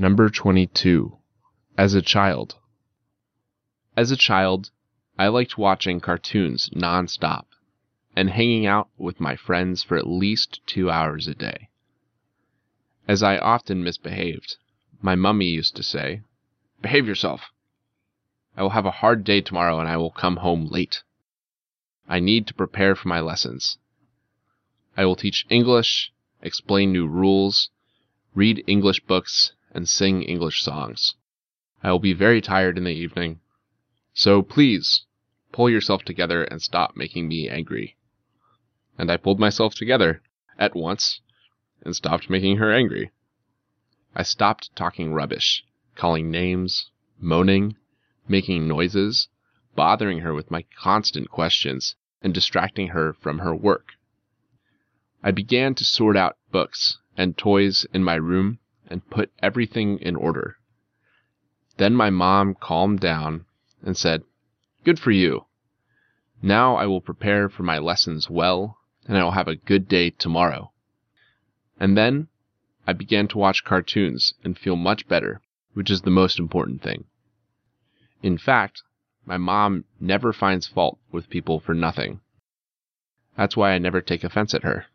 Number 22. As a child. As a child, I liked watching cartoons nonstop and hanging out with my friends for at least two hours a day. As I often misbehaved, my mummy used to say, Behave yourself. I will have a hard day tomorrow and I will come home late. I need to prepare for my lessons. I will teach English, explain new rules, read English books, and sing English songs. I will be very tired in the evening. So please, pull yourself together and stop making me angry. And I pulled myself together at once and stopped making her angry. I stopped talking rubbish, calling names, moaning, making noises, bothering her with my constant questions, and distracting her from her work. I began to sort out books and toys in my room and put everything in order. Then my mom calmed down and said, Good for you. Now I will prepare for my lessons well, and I will have a good day tomorrow. And then I began to watch cartoons and feel much better, which is the most important thing. In fact, my mom never finds fault with people for nothing. That's why I never take offense at her.